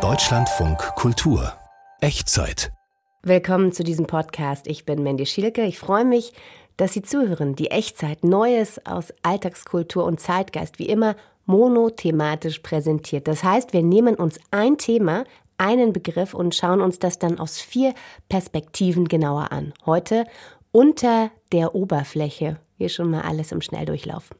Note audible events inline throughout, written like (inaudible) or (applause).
Deutschlandfunk Kultur Echtzeit. Willkommen zu diesem Podcast. Ich bin Mandy Schielke. Ich freue mich, dass Sie zuhören. Die Echtzeit, Neues aus Alltagskultur und Zeitgeist, wie immer monothematisch präsentiert. Das heißt, wir nehmen uns ein Thema, einen Begriff und schauen uns das dann aus vier Perspektiven genauer an. Heute unter der Oberfläche. Hier schon mal alles im Schnelldurchlauf.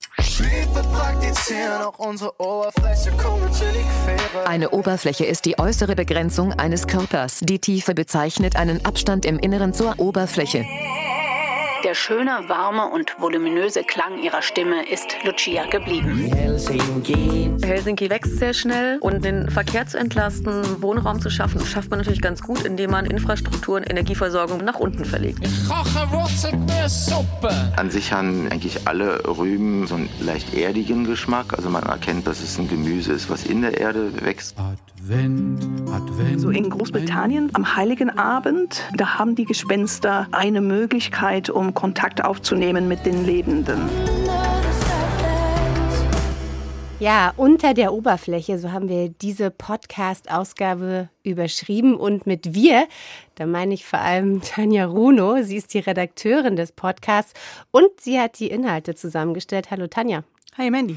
Eine Oberfläche ist die äußere Begrenzung eines Körpers. Die Tiefe bezeichnet einen Abstand im Inneren zur Oberfläche. Der schöne, warme und voluminöse Klang ihrer Stimme ist Lucia geblieben. Helsinki. Helsinki wächst sehr schnell und den Verkehr zu entlasten, Wohnraum zu schaffen, schafft man natürlich ganz gut, indem man Infrastruktur und Energieversorgung nach unten verlegt. Ich koche Wurzelgemüsesuppe. An sich haben eigentlich alle Rüben so einen leicht erdigen Geschmack. Also man erkennt, dass es ein Gemüse ist, was in der Erde wächst. Advent, Advent. So in Großbritannien am Heiligen Abend, da haben die Gespenster eine Möglichkeit, um Kontakt aufzunehmen mit den Lebenden. Ja, unter der Oberfläche, so haben wir diese Podcast-Ausgabe überschrieben. Und mit wir, da meine ich vor allem Tanja Runo. Sie ist die Redakteurin des Podcasts und sie hat die Inhalte zusammengestellt. Hallo Tanja. Hi Mandy.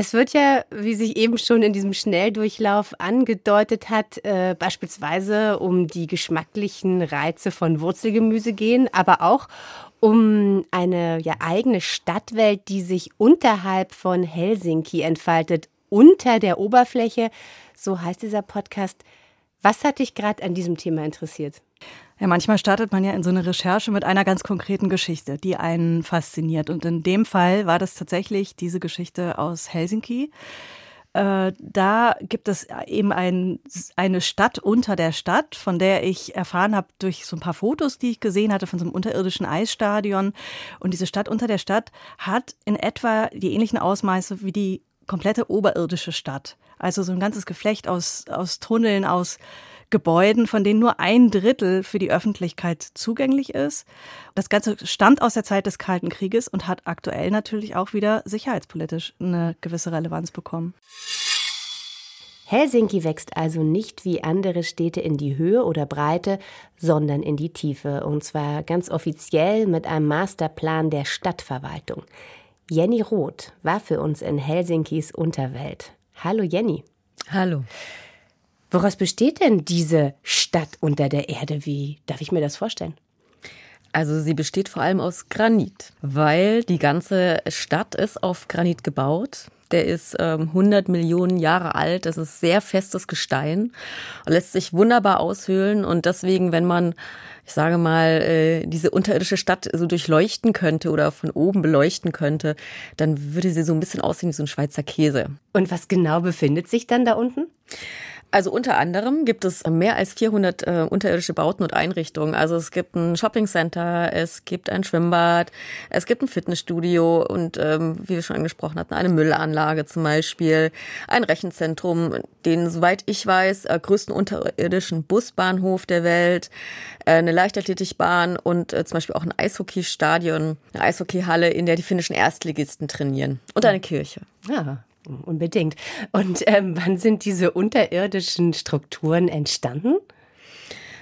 Es wird ja, wie sich eben schon in diesem Schnelldurchlauf angedeutet hat, äh, beispielsweise um die geschmacklichen Reize von Wurzelgemüse gehen, aber auch um eine ja, eigene Stadtwelt, die sich unterhalb von Helsinki entfaltet, unter der Oberfläche. So heißt dieser Podcast. Was hat dich gerade an diesem Thema interessiert? Ja, manchmal startet man ja in so eine Recherche mit einer ganz konkreten Geschichte, die einen fasziniert. Und in dem Fall war das tatsächlich diese Geschichte aus Helsinki. Äh, da gibt es eben ein, eine Stadt unter der Stadt, von der ich erfahren habe durch so ein paar Fotos, die ich gesehen hatte von so einem unterirdischen Eisstadion. Und diese Stadt unter der Stadt hat in etwa die ähnlichen Ausmaße wie die komplette oberirdische Stadt. Also so ein ganzes Geflecht aus, aus Tunneln, aus Gebäuden, von denen nur ein Drittel für die Öffentlichkeit zugänglich ist. Das Ganze stammt aus der Zeit des Kalten Krieges und hat aktuell natürlich auch wieder sicherheitspolitisch eine gewisse Relevanz bekommen. Helsinki wächst also nicht wie andere Städte in die Höhe oder Breite, sondern in die Tiefe. Und zwar ganz offiziell mit einem Masterplan der Stadtverwaltung. Jenny Roth war für uns in Helsinkis Unterwelt. Hallo Jenny. Hallo. Woraus besteht denn diese Stadt unter der Erde? Wie darf ich mir das vorstellen? Also sie besteht vor allem aus Granit, weil die ganze Stadt ist auf Granit gebaut. Der ist ähm, 100 Millionen Jahre alt. Das ist sehr festes Gestein und lässt sich wunderbar aushöhlen. Und deswegen, wenn man, ich sage mal, äh, diese unterirdische Stadt so durchleuchten könnte oder von oben beleuchten könnte, dann würde sie so ein bisschen aussehen wie so ein Schweizer Käse. Und was genau befindet sich dann da unten? Also unter anderem gibt es mehr als 400 äh, unterirdische Bauten und Einrichtungen. Also es gibt ein Shoppingcenter, es gibt ein Schwimmbad, es gibt ein Fitnessstudio und ähm, wie wir schon angesprochen hatten, eine Müllanlage zum Beispiel, ein Rechenzentrum, den, soweit ich weiß, äh, größten unterirdischen Busbahnhof der Welt, äh, eine Leichtathletikbahn und äh, zum Beispiel auch ein Eishockeystadion, eine Eishockeyhalle, in der die finnischen Erstligisten trainieren und eine Kirche. Ja, Unbedingt. Und ähm, (laughs) wann sind diese unterirdischen Strukturen entstanden?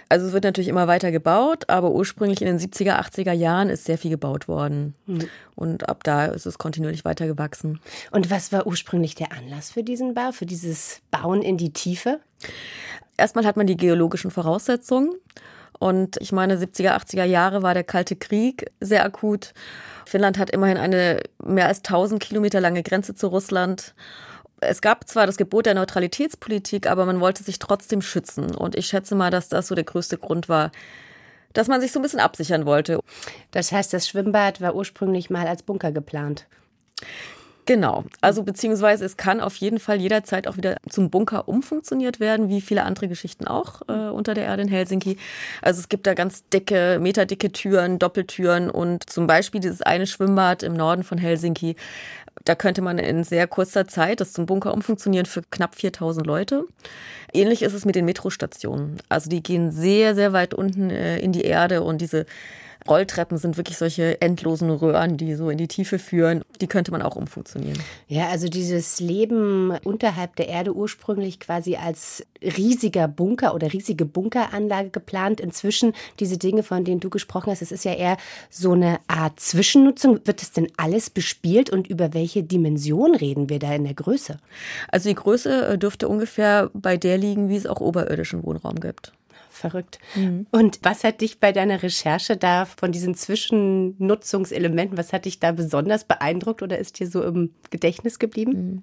Also es wird natürlich immer weiter gebaut, aber ursprünglich in den 70er, 80er Jahren ist sehr viel gebaut worden. Mhm. Und ab da ist es kontinuierlich weiter gewachsen. Und was war ursprünglich der Anlass für diesen Bau, für dieses Bauen in die Tiefe? Erstmal hat man die geologischen Voraussetzungen. Und ich meine, 70er, 80er Jahre war der Kalte Krieg sehr akut. Finnland hat immerhin eine mehr als 1000 Kilometer lange Grenze zu Russland. Es gab zwar das Gebot der Neutralitätspolitik, aber man wollte sich trotzdem schützen. Und ich schätze mal, dass das so der größte Grund war, dass man sich so ein bisschen absichern wollte. Das heißt, das Schwimmbad war ursprünglich mal als Bunker geplant. Genau. Also beziehungsweise es kann auf jeden Fall jederzeit auch wieder zum Bunker umfunktioniert werden, wie viele andere Geschichten auch äh, unter der Erde in Helsinki. Also es gibt da ganz dicke, meterdicke Türen, Doppeltüren und zum Beispiel dieses eine Schwimmbad im Norden von Helsinki. Da könnte man in sehr kurzer Zeit das zum Bunker umfunktionieren für knapp 4000 Leute. Ähnlich ist es mit den Metrostationen. Also die gehen sehr, sehr weit unten äh, in die Erde und diese Rolltreppen sind wirklich solche endlosen Röhren, die so in die Tiefe führen. Die könnte man auch umfunktionieren. Ja, also dieses Leben unterhalb der Erde ursprünglich quasi als riesiger Bunker oder riesige Bunkeranlage geplant. Inzwischen diese Dinge, von denen du gesprochen hast, es ist ja eher so eine Art Zwischennutzung. Wird es denn alles bespielt und über welche Dimension reden wir da in der Größe? Also die Größe äh, dürfte ungefähr bei der liegen, wie es auch oberirdischen Wohnraum gibt verrückt. Mhm. Und was hat dich bei deiner Recherche da von diesen Zwischennutzungselementen, was hat dich da besonders beeindruckt oder ist dir so im Gedächtnis geblieben? Mhm.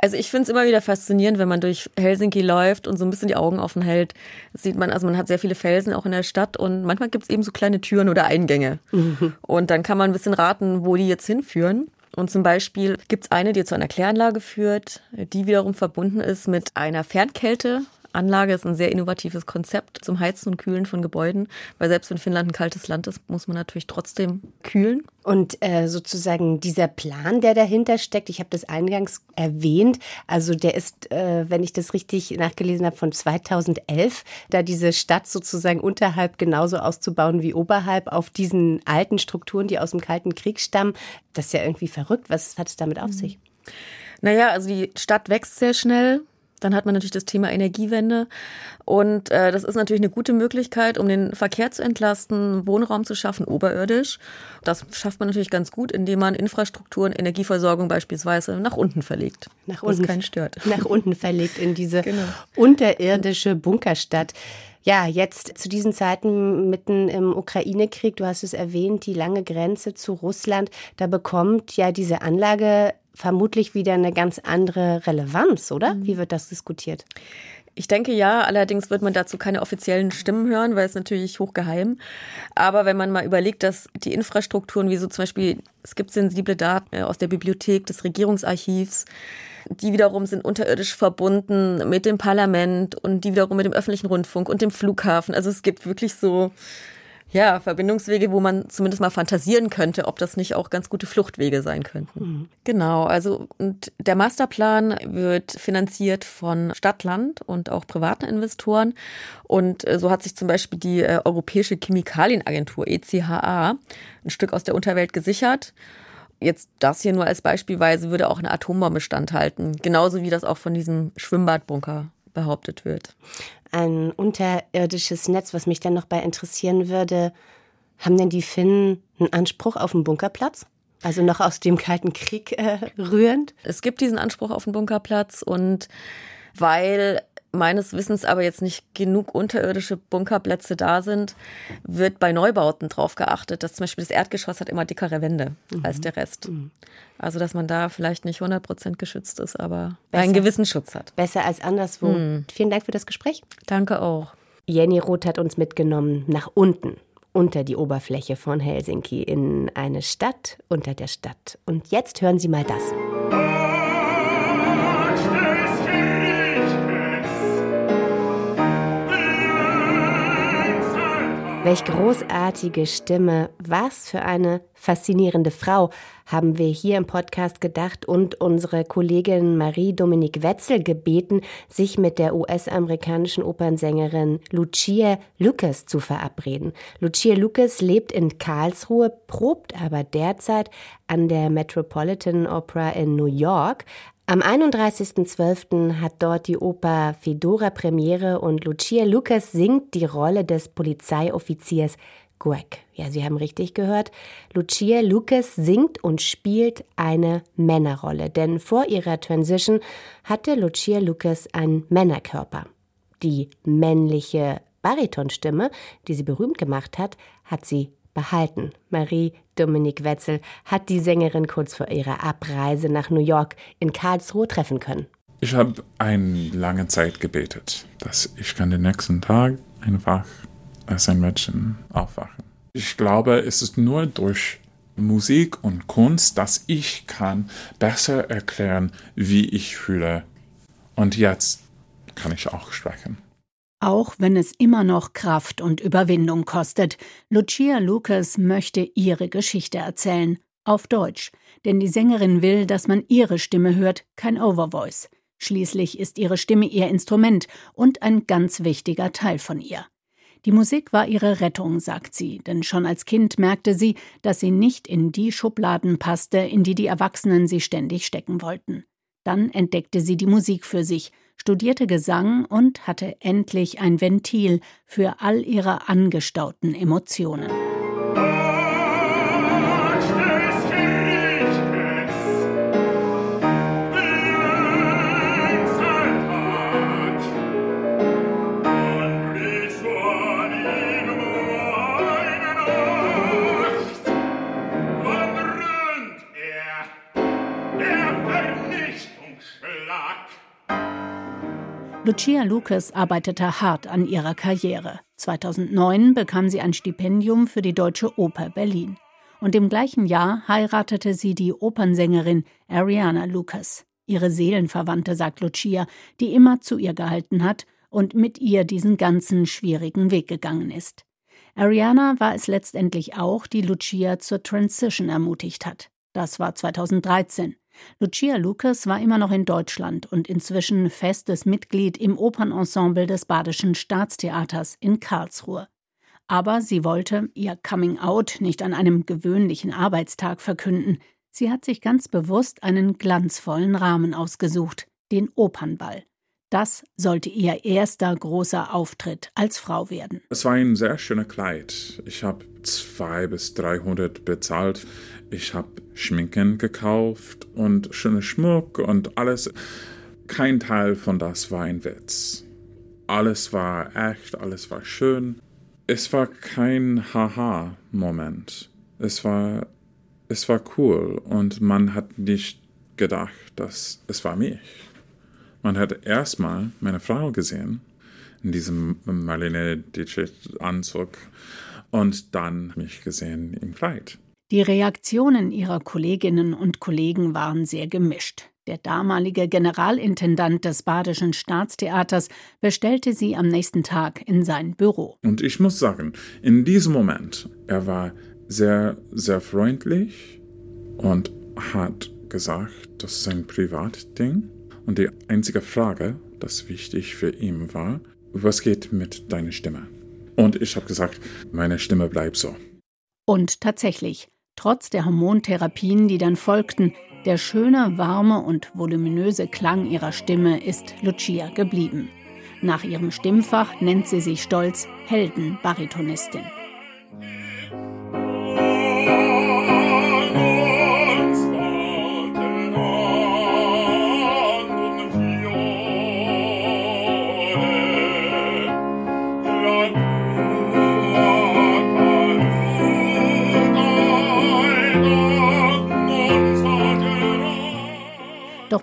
Also ich finde es immer wieder faszinierend, wenn man durch Helsinki läuft und so ein bisschen die Augen offen hält. sieht man, also man hat sehr viele Felsen auch in der Stadt und manchmal gibt es eben so kleine Türen oder Eingänge. Mhm. Und dann kann man ein bisschen raten, wo die jetzt hinführen. Und zum Beispiel gibt es eine, die zu einer Kläranlage führt, die wiederum verbunden ist mit einer Fernkälte, Anlage ist ein sehr innovatives Konzept zum Heizen und Kühlen von Gebäuden, weil selbst wenn Finnland ein kaltes Land ist, muss man natürlich trotzdem kühlen. Und äh, sozusagen dieser Plan, der dahinter steckt, ich habe das eingangs erwähnt, also der ist, äh, wenn ich das richtig nachgelesen habe, von 2011, da diese Stadt sozusagen unterhalb genauso auszubauen wie oberhalb auf diesen alten Strukturen, die aus dem Kalten Krieg stammen. Das ist ja irgendwie verrückt. Was hat es damit auf sich? Naja, also die Stadt wächst sehr schnell. Dann hat man natürlich das Thema Energiewende. Und äh, das ist natürlich eine gute Möglichkeit, um den Verkehr zu entlasten, Wohnraum zu schaffen, oberirdisch. Das schafft man natürlich ganz gut, indem man Infrastrukturen, Energieversorgung beispielsweise nach unten verlegt. Nach unten, keinen stört. Nach unten verlegt in diese (laughs) genau. unterirdische Bunkerstadt. Ja, jetzt zu diesen Zeiten mitten im Ukraine-Krieg, du hast es erwähnt, die lange Grenze zu Russland, da bekommt ja diese Anlage vermutlich wieder eine ganz andere Relevanz, oder? Mhm. Wie wird das diskutiert? Ich denke ja, allerdings wird man dazu keine offiziellen Stimmen hören, weil es natürlich hochgeheim. Aber wenn man mal überlegt, dass die Infrastrukturen, wie so zum Beispiel, es gibt sensible Daten äh, aus der Bibliothek des Regierungsarchivs, die wiederum sind unterirdisch verbunden mit dem Parlament und die wiederum mit dem öffentlichen Rundfunk und dem Flughafen. Also es gibt wirklich so ja, Verbindungswege, wo man zumindest mal fantasieren könnte, ob das nicht auch ganz gute Fluchtwege sein könnten. Mhm. Genau, also und der Masterplan wird finanziert von Stadt, Land und auch privaten Investoren. Und äh, so hat sich zum Beispiel die äh, Europäische Chemikalienagentur ECHA ein Stück aus der Unterwelt gesichert. Jetzt das hier nur als Beispielweise würde auch eine Atombombe standhalten, genauso wie das auch von diesem Schwimmbadbunker behauptet wird ein unterirdisches Netz, was mich dann noch bei interessieren würde. Haben denn die Finnen einen Anspruch auf einen Bunkerplatz? Also noch aus dem Kalten Krieg äh, rührend? Es gibt diesen Anspruch auf einen Bunkerplatz und weil meines Wissens aber jetzt nicht genug unterirdische Bunkerplätze da sind, wird bei Neubauten darauf geachtet, dass zum Beispiel das Erdgeschoss hat immer dickere Wände mhm. als der Rest. Mhm. Also dass man da vielleicht nicht 100 Prozent geschützt ist, aber besser, einen gewissen Schutz hat. Besser als anderswo. Mhm. Vielen Dank für das Gespräch. Danke auch. Jenny Roth hat uns mitgenommen nach unten unter die Oberfläche von Helsinki in eine Stadt unter der Stadt. Und jetzt hören Sie mal das. Welch großartige Stimme, was für eine faszinierende Frau, haben wir hier im Podcast gedacht und unsere Kollegin Marie-Dominique Wetzel gebeten, sich mit der US-amerikanischen Opernsängerin Lucia Lucas zu verabreden. Lucia Lucas lebt in Karlsruhe, probt aber derzeit an der Metropolitan Opera in New York. Am 31.12. hat dort die Oper Fedora Premiere und Lucia Lucas singt die Rolle des Polizeioffiziers Greg. Ja, Sie haben richtig gehört. Lucia Lucas singt und spielt eine Männerrolle, denn vor ihrer Transition hatte Lucia Lucas einen Männerkörper. Die männliche Baritonstimme, die sie berühmt gemacht hat, hat sie behalten. Marie Dominique Wetzel hat die Sängerin kurz vor ihrer Abreise nach New York in Karlsruhe treffen können. Ich habe eine lange Zeit gebetet, dass ich kann den nächsten Tag einfach als ein Mädchen aufwachen. Ich glaube, es ist nur durch Musik und Kunst, dass ich kann besser erklären, wie ich fühle. Und jetzt kann ich auch sprechen. Auch wenn es immer noch Kraft und Überwindung kostet, Lucia Lucas möchte ihre Geschichte erzählen, auf Deutsch, denn die Sängerin will, dass man ihre Stimme hört, kein Overvoice. Schließlich ist ihre Stimme ihr Instrument und ein ganz wichtiger Teil von ihr. Die Musik war ihre Rettung, sagt sie, denn schon als Kind merkte sie, dass sie nicht in die Schubladen passte, in die die Erwachsenen sie ständig stecken wollten. Dann entdeckte sie die Musik für sich, studierte Gesang und hatte endlich ein Ventil für all ihre angestauten Emotionen. Lucia Lucas arbeitete hart an ihrer Karriere. 2009 bekam sie ein Stipendium für die Deutsche Oper Berlin. Und im gleichen Jahr heiratete sie die Opernsängerin Ariana Lucas, ihre Seelenverwandte, sagt Lucia, die immer zu ihr gehalten hat und mit ihr diesen ganzen schwierigen Weg gegangen ist. Ariana war es letztendlich auch, die Lucia zur Transition ermutigt hat. Das war 2013. Lucia Lucas war immer noch in Deutschland und inzwischen festes Mitglied im Opernensemble des Badischen Staatstheaters in Karlsruhe. Aber sie wollte ihr Coming Out nicht an einem gewöhnlichen Arbeitstag verkünden. Sie hat sich ganz bewusst einen glanzvollen Rahmen ausgesucht, den Opernball. Das sollte ihr erster großer Auftritt als Frau werden. Es war ein sehr schöner Kleid. Ich habe zwei bis dreihundert bezahlt. Ich habe Schminken gekauft und schöne Schmuck und alles. Kein Teil von das war ein Witz. Alles war echt, alles war schön. Es war kein Haha-Moment. Es war, es war cool und man hat nicht gedacht, dass es war mich. Man hat erstmal meine Frau gesehen in diesem Marlene Dietrich-Anzug und dann mich gesehen im Kleid. Die Reaktionen ihrer Kolleginnen und Kollegen waren sehr gemischt. Der damalige Generalintendant des Badischen Staatstheaters bestellte sie am nächsten Tag in sein Büro. Und ich muss sagen, in diesem Moment, er war sehr, sehr freundlich und hat gesagt, das ist ein Privatding. Und die einzige Frage, das wichtig für ihn war, was geht mit deiner Stimme? Und ich habe gesagt, meine Stimme bleibt so. Und tatsächlich, trotz der Hormontherapien, die dann folgten, der schöne, warme und voluminöse Klang ihrer Stimme ist Lucia geblieben. Nach ihrem Stimmfach nennt sie sich stolz Heldenbaritonistin.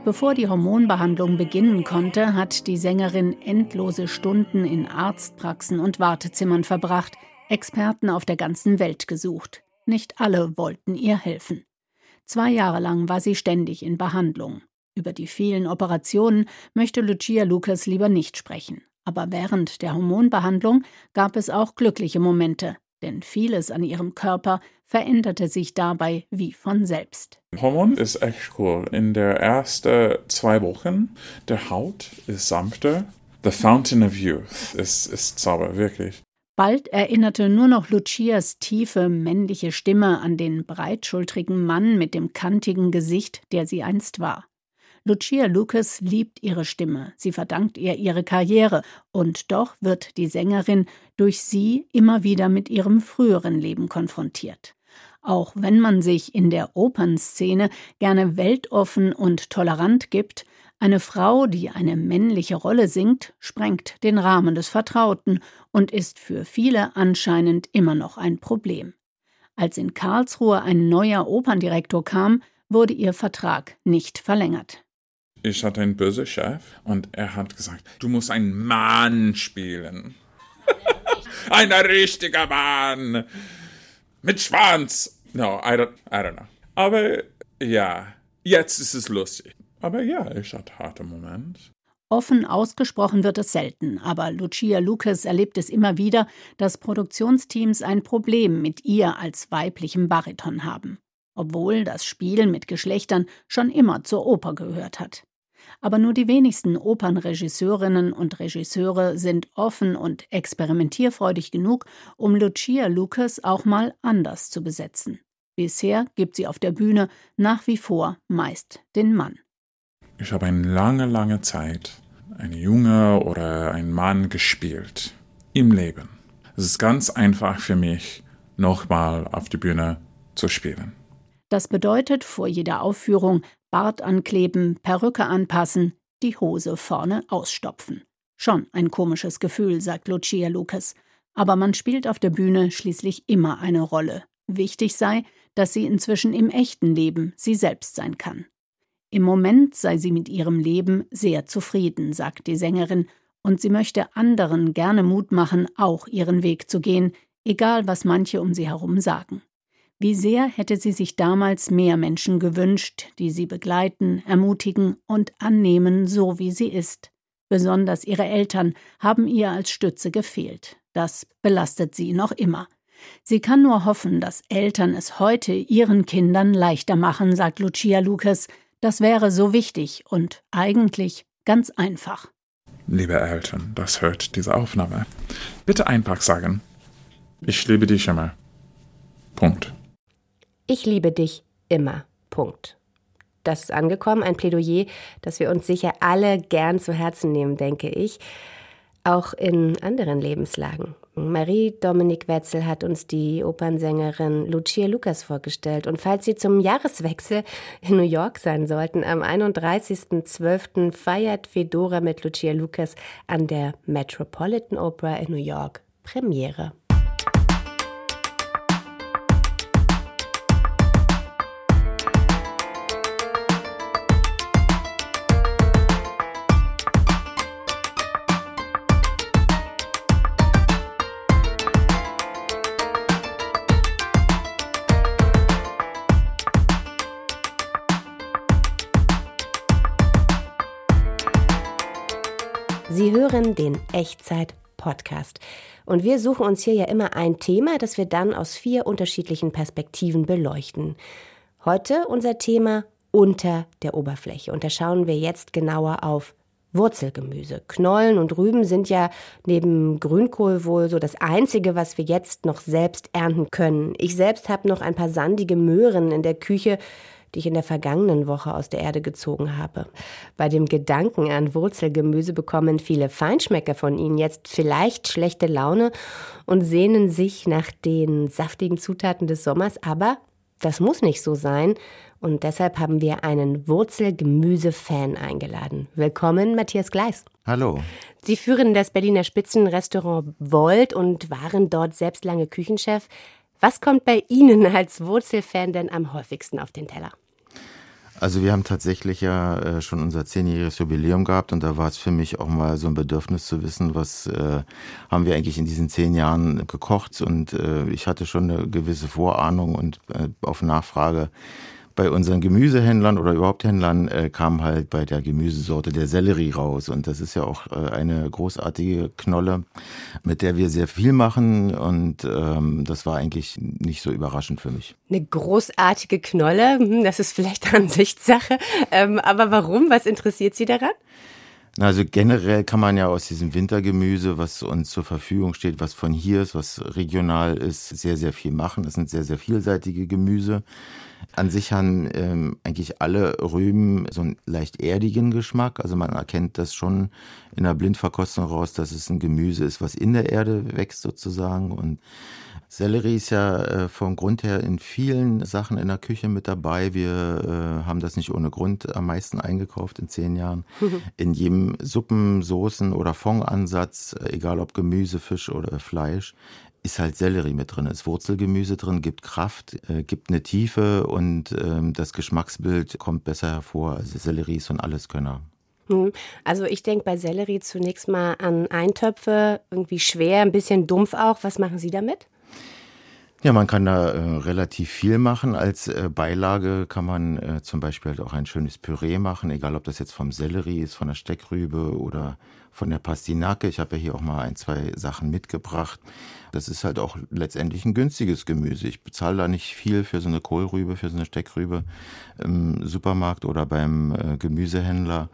Bevor die Hormonbehandlung beginnen konnte, hat die Sängerin endlose Stunden in Arztpraxen und Wartezimmern verbracht, Experten auf der ganzen Welt gesucht. Nicht alle wollten ihr helfen. Zwei Jahre lang war sie ständig in Behandlung. Über die vielen Operationen möchte Lucia Lucas lieber nicht sprechen. Aber während der Hormonbehandlung gab es auch glückliche Momente, denn vieles an ihrem Körper veränderte sich dabei wie von selbst. Hormon ist echt cool. In der ersten zwei Wochen, der Haut ist sanfter. The Fountain of Youth ist, ist Zauber, wirklich. Bald erinnerte nur noch Lucias tiefe männliche Stimme an den breitschultrigen Mann mit dem kantigen Gesicht, der sie einst war. Lucia Lucas liebt ihre Stimme, sie verdankt ihr ihre Karriere, und doch wird die Sängerin durch sie immer wieder mit ihrem früheren Leben konfrontiert. Auch wenn man sich in der Opernszene gerne weltoffen und tolerant gibt, eine Frau, die eine männliche Rolle singt, sprengt den Rahmen des Vertrauten und ist für viele anscheinend immer noch ein Problem. Als in Karlsruhe ein neuer Operndirektor kam, wurde ihr Vertrag nicht verlängert. Ich hatte einen bösen Chef und er hat gesagt, du musst einen Mann spielen. (laughs) ein richtiger Mann. Mit Schwanz. No, I don't, I don't know. Aber ja, jetzt ist es lustig. Aber ja, ich hatte harte Moment. Offen ausgesprochen wird es selten, aber Lucia Lucas erlebt es immer wieder, dass Produktionsteams ein Problem mit ihr als weiblichem Bariton haben, obwohl das Spiel mit Geschlechtern schon immer zur Oper gehört hat. Aber nur die wenigsten Opernregisseurinnen und Regisseure sind offen und experimentierfreudig genug, um Lucia Lucas auch mal anders zu besetzen. Bisher gibt sie auf der Bühne nach wie vor meist den Mann. Ich habe eine lange, lange Zeit eine Junge oder ein Mann gespielt im Leben. Es ist ganz einfach für mich, nochmal auf die Bühne zu spielen. Das bedeutet vor jeder Aufführung Bart ankleben, Perücke anpassen, die Hose vorne ausstopfen. Schon ein komisches Gefühl, sagt Lucia Lucas. Aber man spielt auf der Bühne schließlich immer eine Rolle. Wichtig sei, dass sie inzwischen im echten Leben sie selbst sein kann. Im Moment sei sie mit ihrem Leben sehr zufrieden, sagt die Sängerin, und sie möchte anderen gerne Mut machen, auch ihren Weg zu gehen, egal was manche um sie herum sagen. Wie sehr hätte sie sich damals mehr Menschen gewünscht, die sie begleiten, ermutigen und annehmen, so wie sie ist. Besonders ihre Eltern haben ihr als Stütze gefehlt. Das belastet sie noch immer. Sie kann nur hoffen, dass Eltern es heute ihren Kindern leichter machen, sagt Lucia Lucas. Das wäre so wichtig und eigentlich ganz einfach. Liebe Eltern, das hört diese Aufnahme. Bitte einfach sagen, ich liebe dich immer. Punkt. Ich liebe dich immer. Punkt. Das ist angekommen, ein Plädoyer, das wir uns sicher alle gern zu Herzen nehmen, denke ich. Auch in anderen Lebenslagen. Marie-Dominique Wetzel hat uns die Opernsängerin Lucia Lucas vorgestellt. Und falls Sie zum Jahreswechsel in New York sein sollten, am 31.12. feiert Fedora mit Lucia Lucas an der Metropolitan Opera in New York Premiere. Sie hören den Echtzeit-Podcast. Und wir suchen uns hier ja immer ein Thema, das wir dann aus vier unterschiedlichen Perspektiven beleuchten. Heute unser Thema unter der Oberfläche. Und da schauen wir jetzt genauer auf Wurzelgemüse. Knollen und Rüben sind ja neben Grünkohl wohl so das Einzige, was wir jetzt noch selbst ernten können. Ich selbst habe noch ein paar sandige Möhren in der Küche, die ich in der vergangenen Woche aus der Erde gezogen habe. Bei dem Gedanken an Wurzelgemüse bekommen viele Feinschmecker von Ihnen jetzt vielleicht schlechte Laune und sehnen sich nach den saftigen Zutaten des Sommers, aber das muss nicht so sein. Und deshalb haben wir einen Wurzelgemüse-Fan eingeladen. Willkommen, Matthias Gleis. Hallo. Sie führen das Berliner Spitzenrestaurant Volt und waren dort selbst lange Küchenchef. Was kommt bei Ihnen als Wurzelfan denn am häufigsten auf den Teller? Also wir haben tatsächlich ja äh, schon unser zehnjähriges Jubiläum gehabt und da war es für mich auch mal so ein Bedürfnis zu wissen, was äh, haben wir eigentlich in diesen zehn Jahren gekocht und äh, ich hatte schon eine gewisse Vorahnung und äh, auf Nachfrage bei unseren Gemüsehändlern oder überhaupt Händlern äh, kam halt bei der Gemüsesorte der Sellerie raus. Und das ist ja auch äh, eine großartige Knolle, mit der wir sehr viel machen. Und ähm, das war eigentlich nicht so überraschend für mich. Eine großartige Knolle, hm, das ist vielleicht (laughs) Ansichtssache. Ähm, aber warum? Was interessiert Sie daran? Also generell kann man ja aus diesem Wintergemüse, was uns zur Verfügung steht, was von hier ist, was regional ist, sehr, sehr viel machen. Es sind sehr, sehr vielseitige Gemüse. An sich haben ähm, eigentlich alle Rüben so einen leicht erdigen Geschmack. Also man erkennt das schon in der Blindverkostung raus, dass es ein Gemüse ist, was in der Erde wächst sozusagen. Und Sellerie ist ja äh, vom Grund her in vielen Sachen in der Küche mit dabei. Wir äh, haben das nicht ohne Grund am meisten eingekauft in zehn Jahren. (laughs) in jedem Suppen, Soßen oder Fondansatz, egal ob Gemüse, Fisch oder Fleisch, ist halt Sellerie mit drin, ist Wurzelgemüse drin, gibt Kraft, äh, gibt eine Tiefe und ähm, das Geschmacksbild kommt besser hervor. Also Sellerie ist so ein Alleskönner. Hm. Also ich denke bei Sellerie zunächst mal an Eintöpfe, irgendwie schwer, ein bisschen dumpf auch. Was machen Sie damit? Ja, man kann da äh, relativ viel machen. Als äh, Beilage kann man äh, zum Beispiel halt auch ein schönes Püree machen, egal ob das jetzt vom Sellerie ist, von der Steckrübe oder von der Pastinake. Ich habe ja hier auch mal ein, zwei Sachen mitgebracht. Das ist halt auch letztendlich ein günstiges Gemüse. Ich bezahle da nicht viel für so eine Kohlrübe, für so eine Steckrübe im Supermarkt oder beim äh, Gemüsehändler.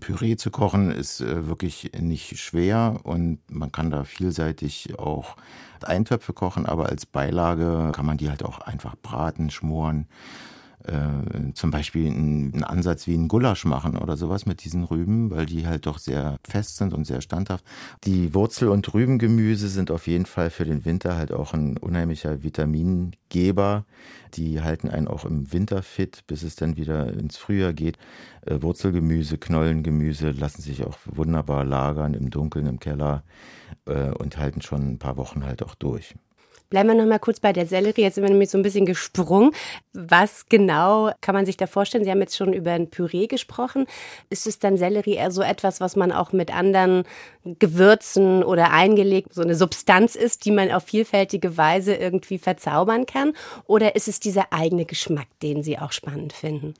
Püree zu kochen ist äh, wirklich nicht schwer und man kann da vielseitig auch Eintöpfe kochen, aber als Beilage kann man die halt auch einfach braten, schmoren äh, zum Beispiel einen, Ansatz wie einen Gulasch machen oder sowas mit diesen Rüben, weil die halt doch sehr fest sind und sehr standhaft. Die Wurzel- und Rübengemüse sind auf jeden Fall für den Winter halt auch ein unheimlicher Vitamingeber. Die halten einen auch im Winter fit, bis es dann wieder ins Frühjahr geht. Äh, Wurzelgemüse, Knollengemüse lassen sich auch wunderbar lagern im Dunkeln im Keller äh, und halten schon ein paar Wochen halt auch durch. Bleiben wir noch mal kurz bei der Sellerie. Jetzt sind wir nämlich so ein bisschen gesprungen. Was genau kann man sich da vorstellen? Sie haben jetzt schon über ein Püree gesprochen. Ist es dann Sellerie eher so etwas, was man auch mit anderen Gewürzen oder eingelegt, so eine Substanz ist, die man auf vielfältige Weise irgendwie verzaubern kann? Oder ist es dieser eigene Geschmack, den Sie auch spannend finden?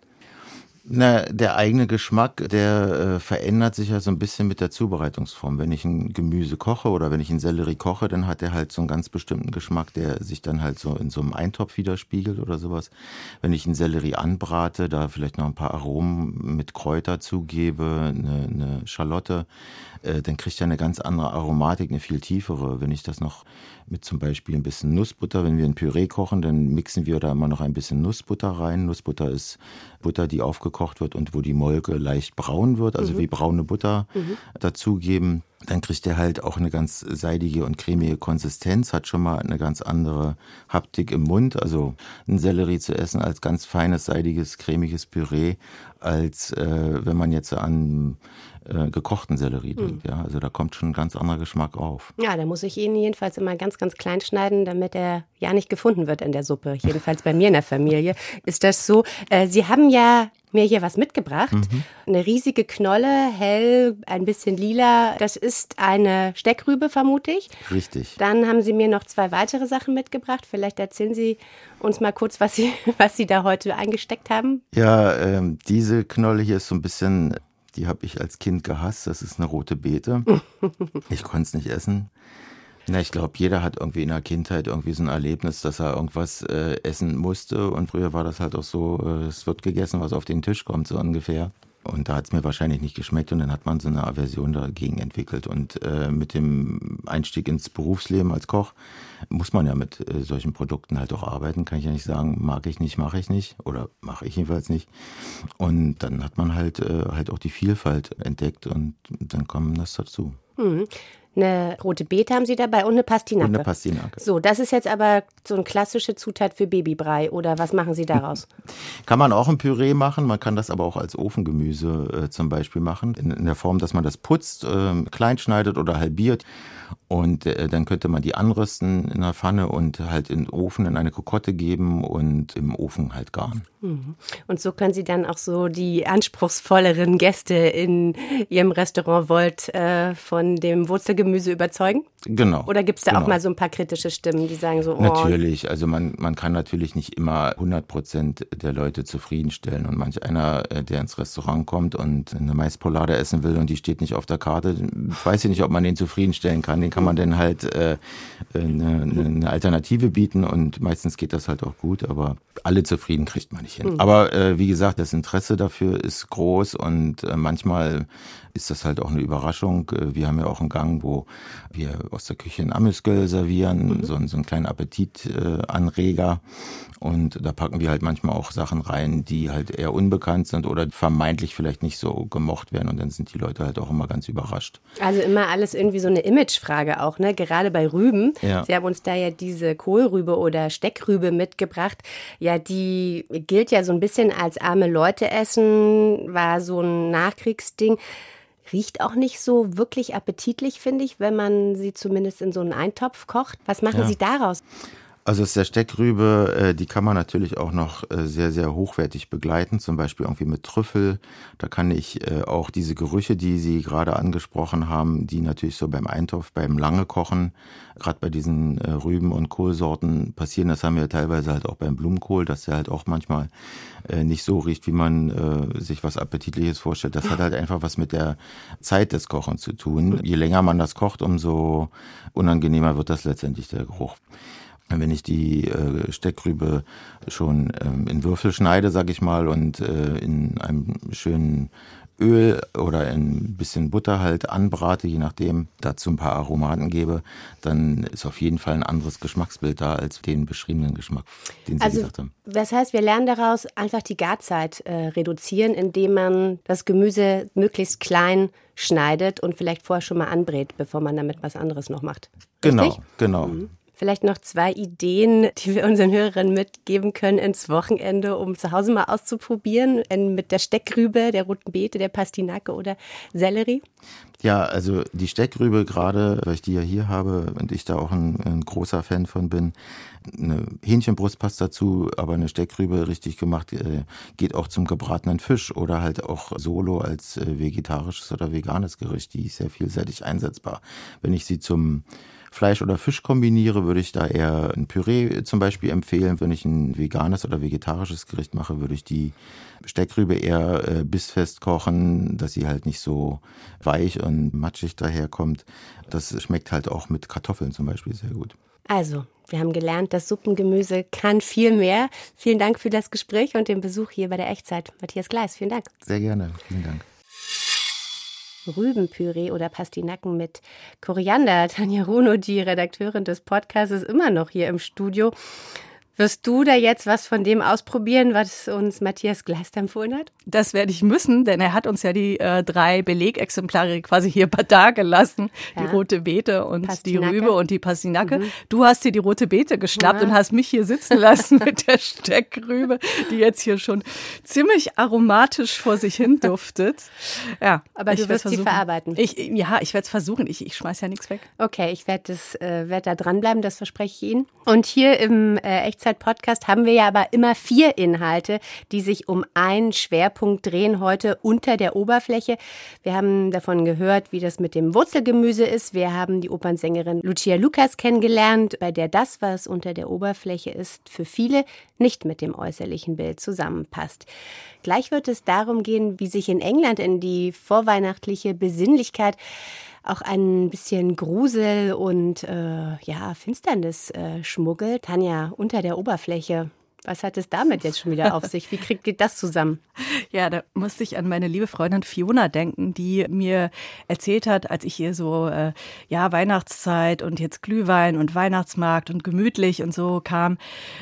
Na, der eigene Geschmack, der äh, verändert sich ja so ein bisschen mit der Zubereitungsform. Wenn ich ein Gemüse koche oder wenn ich einen Sellerie koche, dann hat er halt so einen ganz bestimmten Geschmack, der sich dann halt so in so einem Eintopf widerspiegelt oder sowas. Wenn ich einen Sellerie anbrate, da vielleicht noch ein paar Aromen mit Kräuter zugebe, eine, eine Schalotte, äh, dann kriegt er eine ganz andere Aromatik, eine viel tiefere. Wenn ich das noch mit zum Beispiel ein bisschen Nussbutter, wenn wir ein Püree kochen, dann mixen wir da immer noch ein bisschen Nussbutter rein. Nussbutter ist Butter, die aufgekocht wird und wo die Molke leicht braun wird, also mhm. wie braune Butter mhm. dazugeben. Dann kriegt er halt auch eine ganz seidige und cremige Konsistenz, hat schon mal eine ganz andere Haptik im Mund. Also ein Sellerie zu essen als ganz feines, seidiges, cremiges Püree, als äh, wenn man jetzt an äh, gekochten Sellerie denkt. Mhm. Ja, also da kommt schon ein ganz anderer Geschmack auf. Ja, da muss ich ihn jedenfalls immer ganz, ganz klein schneiden, damit er ja nicht gefunden wird in der Suppe. Jedenfalls bei mir in der Familie (laughs) ist das so. Äh, Sie haben ja mir hier was mitgebracht. Mhm. Eine riesige Knolle, hell, ein bisschen lila. Das ist eine Steckrübe, vermute ich. Richtig. Dann haben Sie mir noch zwei weitere Sachen mitgebracht. Vielleicht erzählen Sie uns mal kurz, was Sie, (laughs) was Sie da heute eingesteckt haben. Ja, ähm, diese Knolle hier ist so ein bisschen die habe ich als Kind gehasst. Das ist eine rote Beete. (laughs) Ich konnte es nicht essen. Na, ich glaube, jeder hat irgendwie in der Kindheit irgendwie so ein Erlebnis, dass er irgendwas äh, essen musste. Und früher war das halt auch so, äh, es wird gegessen, was auf den Tisch kommt, so ungefähr. Und da hat es mir wahrscheinlich nicht geschmeckt und dann hat man so eine Aversion dagegen entwickelt. Und äh, mit dem Einstieg ins Berufsleben als Koch muss man ja mit äh, solchen Produkten halt auch arbeiten. Kann ich ja nicht sagen, mag ich nicht, mache ich nicht oder mache ich jedenfalls nicht. Und dann hat man halt äh, halt auch die Vielfalt entdeckt und dann kommt das dazu. Mhm. Eine rote Beete haben Sie dabei und eine Pastinake. Und eine Pastinake. So, das ist jetzt aber so eine klassische Zutat für Babybrei oder was machen Sie daraus? (laughs) kann man auch ein Püree machen, man kann das aber auch als Ofengemüse äh, zum Beispiel machen. In, in, der Form, dass man das putzt, äh, klein schneidet oder halbiert und äh, dann könnte man die anrösten in der Pfanne und halt in den Ofen in eine Kokotte geben und im Ofen halt garen. Mhm. Und so können Sie dann auch so die anspruchsvolleren Gäste in Ihrem Restaurant Volt äh, von dem Wurzelgemüse überzeugen? Genau. Oder gibt es da genau. auch mal so ein paar kritische Stimmen, die sagen so, oh. Natürlich, also man, man kann natürlich nicht immer 100 Prozent der Leute zufriedenstellen. Und manch einer, äh, der ins Restaurant kommt und eine Maispolade essen will und die steht nicht auf der Karte, weiß ich nicht, ob man den zufriedenstellen kann. Den kann man dann halt äh, eine, eine Alternative bieten und meistens geht das halt auch gut, aber alle zufrieden kriegt man nicht hin. Mhm. Aber äh, wie gesagt, das Interesse dafür ist groß und äh, manchmal ist das halt auch eine Überraschung. Äh, wir haben ja auch einen Gang, wo wir aus der Küche ein Amüsgöl servieren, mhm. so, so einen kleinen Appetitanreger. Und da packen wir halt manchmal auch Sachen rein, die halt eher unbekannt sind oder vermeintlich vielleicht nicht so gemocht werden. Und dann sind die Leute halt auch immer ganz überrascht. Also immer alles irgendwie so eine Imagefrage auch, ne? Gerade bei Rüben. Ja. Sie haben uns da ja diese Kohlrübe oder Steckrübe mitgebracht. Ja, die gilt ja so ein bisschen als arme Leute essen, war so ein Nachkriegsding. Riecht auch nicht so wirklich appetitlich, finde ich, wenn man sie zumindest in so einen Eintopf kocht. Was machen ja. Sie daraus? Also aus der Steckrübe, äh, die kann man natürlich auch noch äh, sehr, sehr hochwertig begleiten, zum Beispiel irgendwie mit Trüffel. Da kann ich äh, auch diese Gerüche, die Sie gerade angesprochen haben, die natürlich so beim Eintopf, beim lange Kochen, gerade bei diesen Rüben- und Kohlsorten passieren. Das haben wir teilweise halt auch beim Blumenkohl, dass der halt auch manchmal nicht so riecht, wie man sich was Appetitliches vorstellt. Das hat halt einfach was mit der Zeit des Kochens zu tun. Je länger man das kocht, umso unangenehmer wird das letztendlich der Geruch wenn ich die äh, Steckrübe schon ähm, in Würfel schneide, sag ich mal, und äh, in einem schönen Öl oder ein bisschen Butter halt anbrate, je nachdem, dazu ein paar Aromaten gebe, dann ist auf jeden Fall ein anderes Geschmacksbild da als den beschriebenen Geschmack, den Sie also, gesagt haben. Das heißt, wir lernen daraus einfach die Garzeit äh, reduzieren, indem man das Gemüse möglichst klein schneidet und vielleicht vorher schon mal anbrät, bevor man damit was anderes noch macht. Genau, Richtig? Genau, genau. Mhm. Vielleicht noch zwei Ideen, die wir unseren Hörerinnen mitgeben können ins Wochenende, um zu Hause mal auszuprobieren, mit der Steckrübe, der roten Beete, der Pastinake oder Sellerie. Ja, also die Steckrübe gerade, weil ich die ja hier habe und ich da auch ein, ein großer Fan von bin, eine Hähnchenbrust passt dazu, aber eine Steckrübe richtig gemacht äh, geht auch zum gebratenen Fisch oder halt auch solo als äh, vegetarisches oder veganes Gericht. Die ist sehr vielseitig einsetzbar. Wenn ich sie zum Fleisch oder Fisch kombiniere, würde ich da eher ein Püree zum Beispiel empfehlen. Wenn ich ein veganes oder vegetarisches Gericht mache, würde ich die Steckrübe eher äh, bissfest kochen, dass sie halt nicht so weich und matschig daherkommt. Das schmeckt halt auch mit Kartoffeln zum Beispiel sehr gut. Also, wir haben gelernt, das Suppengemüse kann viel mehr. Vielen Dank für das Gespräch und den Besuch hier bei der Echtzeit. Matthias Gleis, vielen Dank. Sehr gerne, vielen Dank. Rübenpüree oder Pastinaken mit Koriander. (laughs) Tanja Runo, die Redakteurin des Podcasts, ist immer noch hier im Studio. Wirst du da jetzt was von dem ausprobieren, was uns Matthias Gleist empfohlen hat? Das werde ich müssen, denn er hat uns ja die äh, drei Belegexemplare quasi hier (laughs) da gelassen. Ja. Die rote Beete und Pastinake. die Rübe und die Pastinake. Mhm. Du hast dir die rote Beete geschnappt ja. und hast mich hier sitzen lassen (laughs) mit der Steckrübe, die jetzt hier schon ziemlich aromatisch vor sich hin duftet. (laughs) Ja, aber du wirst sie verarbeiten. Ich, ja, ich werde es versuchen. Ich, ich schmeiß ja nichts weg. Okay, ich werde äh, werd da dranbleiben, das verspreche ich Ihnen. Und hier im äh, Echtzeit Podcast haben wir ja aber immer vier Inhalte, die sich um einen Schwerpunkt drehen heute unter der Oberfläche. Wir haben davon gehört, wie das mit dem Wurzelgemüse ist. Wir haben die Opernsängerin Lucia Lucas kennengelernt, bei der das, was unter der Oberfläche ist, für viele nicht mit dem äußerlichen Bild zusammenpasst. Gleich wird es darum gehen, wie sich in England in die vorweihnachtliche Besinnlichkeit auch ein bisschen Grusel und äh, ja, Finsternis äh, schmuggelt. Tanja, unter der Oberfläche. Was hat es damit jetzt schon wieder auf sich? Wie kriegt ihr das zusammen? (laughs) Ja, da musste ich an meine liebe Freundin Fiona denken, die mir erzählt hat, als ich hier so, äh, ja, Weihnachtszeit und jetzt Glühwein und Weihnachtsmarkt und gemütlich und so kam,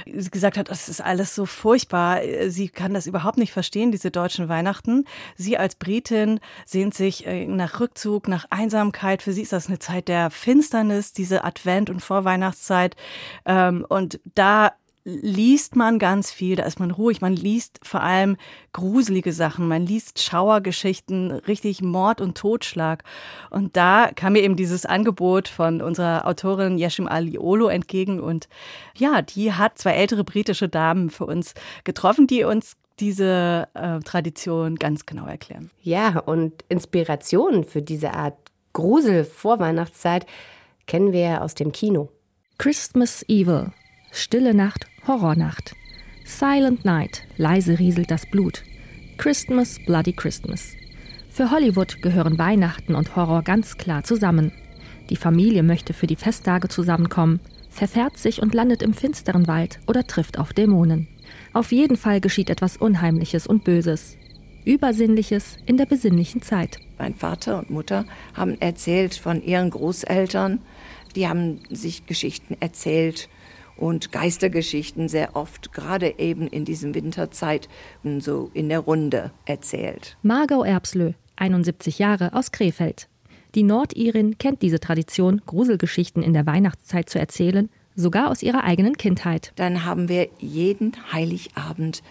sie gesagt hat, das ist alles so furchtbar. Sie kann das überhaupt nicht verstehen, diese deutschen Weihnachten. Sie als Britin sehnt sich äh, nach Rückzug, nach Einsamkeit. Für sie ist das eine Zeit der Finsternis, diese Advent- und Vorweihnachtszeit. Ähm, und da liest man ganz viel, da ist man ruhig, man liest vor allem gruselige Sachen, man liest Schauergeschichten, richtig Mord und Totschlag. Und da kam mir eben dieses Angebot von unserer Autorin Yashim Aliolo entgegen und ja, die hat zwei ältere britische Damen für uns getroffen, die uns diese äh, Tradition ganz genau erklären. Ja, und Inspiration für diese Art Grusel vor Weihnachtszeit kennen wir aus dem Kino. Christmas Evil Stille Nacht, Horrornacht. Silent Night, leise rieselt das Blut. Christmas, Bloody Christmas. Für Hollywood gehören Weihnachten und Horror ganz klar zusammen. Die Familie möchte für die Festtage zusammenkommen, verfährt sich und landet im finsteren Wald oder trifft auf Dämonen. Auf jeden Fall geschieht etwas Unheimliches und Böses. Übersinnliches in der besinnlichen Zeit. Mein Vater und Mutter haben erzählt von ihren Großeltern. Die haben sich Geschichten erzählt und Geistergeschichten sehr oft, gerade eben in diesem Winterzeit, so in der Runde erzählt. Margot Erbslö, 71 Jahre, aus Krefeld. Die Nordirin kennt diese Tradition, Gruselgeschichten in der Weihnachtszeit zu erzählen, sogar aus ihrer eigenen Kindheit. Dann haben wir jeden Heiligabend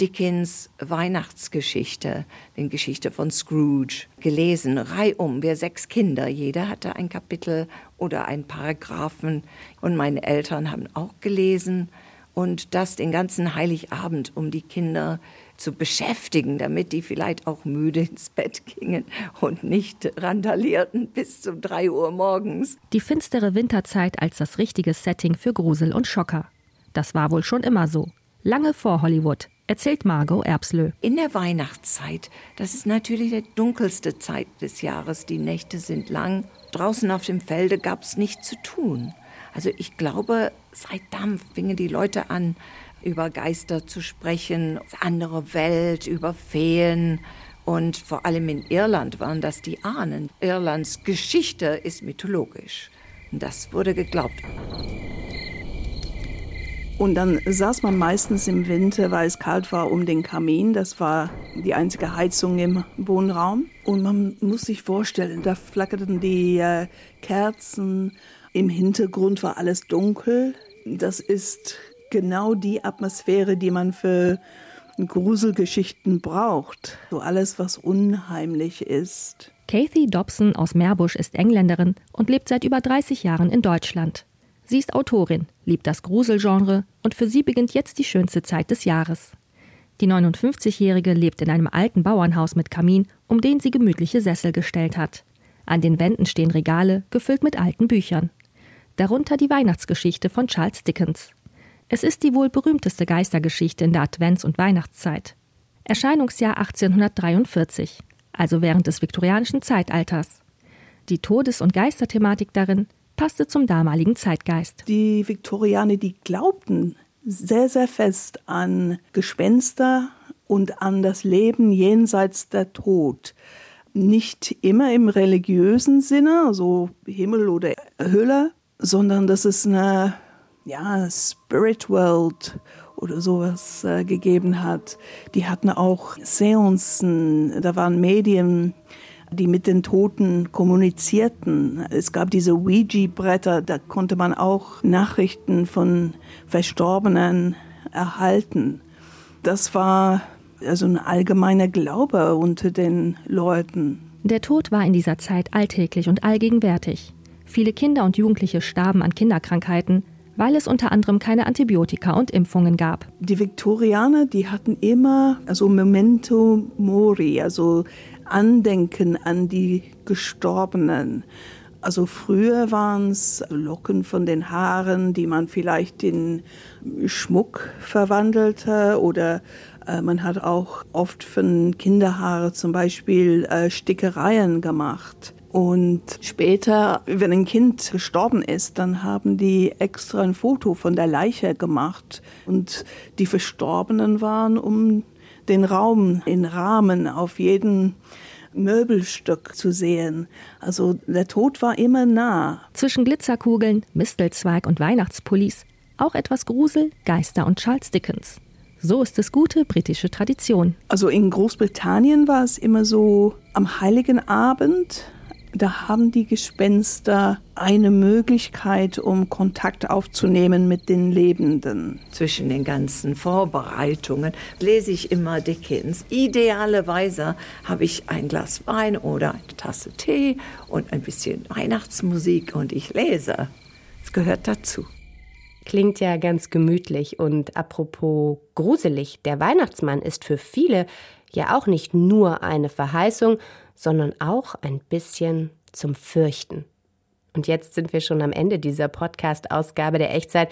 Dickens Weihnachtsgeschichte, die Geschichte von Scrooge, gelesen, reihum. Wir sechs Kinder, jeder hatte ein Kapitel oder ein Paragraphen. Und meine Eltern haben auch gelesen. Und das den ganzen Heiligabend, um die Kinder zu beschäftigen, damit die vielleicht auch müde ins Bett gingen und nicht randalierten bis zum drei Uhr morgens. Die finstere Winterzeit als das richtige Setting für Grusel und Schocker. Das war wohl schon immer so. Lange vor Hollywood erzählt Margot Erbslö. In der Weihnachtszeit, das ist natürlich die dunkelste Zeit des Jahres. Die Nächte sind lang. Draußen auf dem Felde gab es nichts zu tun. Also ich glaube, seit dann fingen die Leute an, über Geister zu sprechen, andere Welt, über Feen Und vor allem in Irland waren das die Ahnen. Irlands Geschichte ist mythologisch. Das wurde geglaubt. Und dann saß man meistens im Winter, weil es kalt war, um den Kamin. Das war die einzige Heizung im Wohnraum. Und man muss sich vorstellen, da flackerten die äh, Kerzen. Im Hintergrund war alles dunkel. Das ist genau die Atmosphäre, die man für Gruselgeschichten braucht. So alles, was unheimlich ist. Kathy Dobson aus Meerbusch ist Engländerin und lebt seit über 30 Jahren in Deutschland. Sie ist Autorin, liebt das Gruselgenre und für sie beginnt jetzt die schönste Zeit des Jahres. Die 59-Jährige lebt in einem alten Bauernhaus mit Kamin, um den sie gemütliche Sessel gestellt hat. An den Wänden stehen Regale, gefüllt mit alten Büchern. Darunter die Weihnachtsgeschichte von Charles Dickens. Es ist die wohl berühmteste Geistergeschichte in der Advents- und Weihnachtszeit. Erscheinungsjahr 1843, also während des viktorianischen Zeitalters. Die Todes- und Geisterthematik darin passte zum damaligen Zeitgeist. Die Viktorianer, die glaubten sehr, sehr fest an Gespenster und an das Leben jenseits der Tod. Nicht immer im religiösen Sinne, also Himmel oder Hölle, sondern dass es eine ja, Spirit World oder sowas äh, gegeben hat. Die hatten auch Seancen, da waren Medien, die mit den Toten kommunizierten. Es gab diese Ouija-Bretter, da konnte man auch Nachrichten von Verstorbenen erhalten. Das war also ein allgemeiner Glaube unter den Leuten. Der Tod war in dieser Zeit alltäglich und allgegenwärtig. Viele Kinder und Jugendliche starben an Kinderkrankheiten, weil es unter anderem keine Antibiotika und Impfungen gab. Die Viktorianer, die hatten immer also Memento Mori, also Andenken an die Gestorbenen. Also früher waren es Locken von den Haaren, die man vielleicht in Schmuck verwandelte oder äh, man hat auch oft von Kinderhaare zum Beispiel äh, Stickereien gemacht. Und später, wenn ein Kind gestorben ist, dann haben die extra ein Foto von der Leiche gemacht. Und die Verstorbenen waren um den Raum in Rahmen auf jeden Möbelstück zu sehen. Also der Tod war immer nah. Zwischen Glitzerkugeln, Mistelzweig und Weihnachtspullis auch etwas Grusel, Geister und Charles Dickens. So ist es gute britische Tradition. Also in Großbritannien war es immer so am heiligen Abend da haben die Gespenster eine Möglichkeit, um Kontakt aufzunehmen mit den Lebenden. Zwischen den ganzen Vorbereitungen lese ich immer Dickens. Idealerweise habe ich ein Glas Wein oder eine Tasse Tee und ein bisschen Weihnachtsmusik und ich lese. Es gehört dazu. Klingt ja ganz gemütlich und apropos gruselig, der Weihnachtsmann ist für viele ja auch nicht nur eine Verheißung, sondern auch ein bisschen zum Fürchten. Und jetzt sind wir schon am Ende dieser Podcast-Ausgabe der Echtzeit.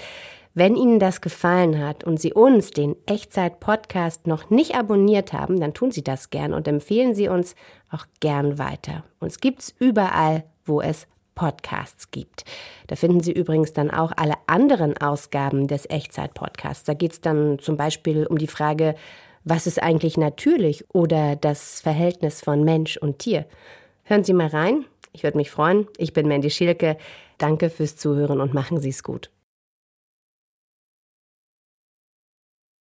Wenn Ihnen das gefallen hat und Sie uns, den Echtzeit-Podcast, noch nicht abonniert haben, dann tun Sie das gern und empfehlen Sie uns auch gern weiter. Uns gibt's überall, wo es Podcasts gibt. Da finden Sie übrigens dann auch alle anderen Ausgaben des Echtzeit-Podcasts. Da geht es dann zum Beispiel um die Frage, was ist eigentlich natürlich oder das Verhältnis von Mensch und Tier? Hören Sie mal rein. Ich würde mich freuen. Ich bin Mandy Schielke. Danke fürs Zuhören und machen Sie es gut.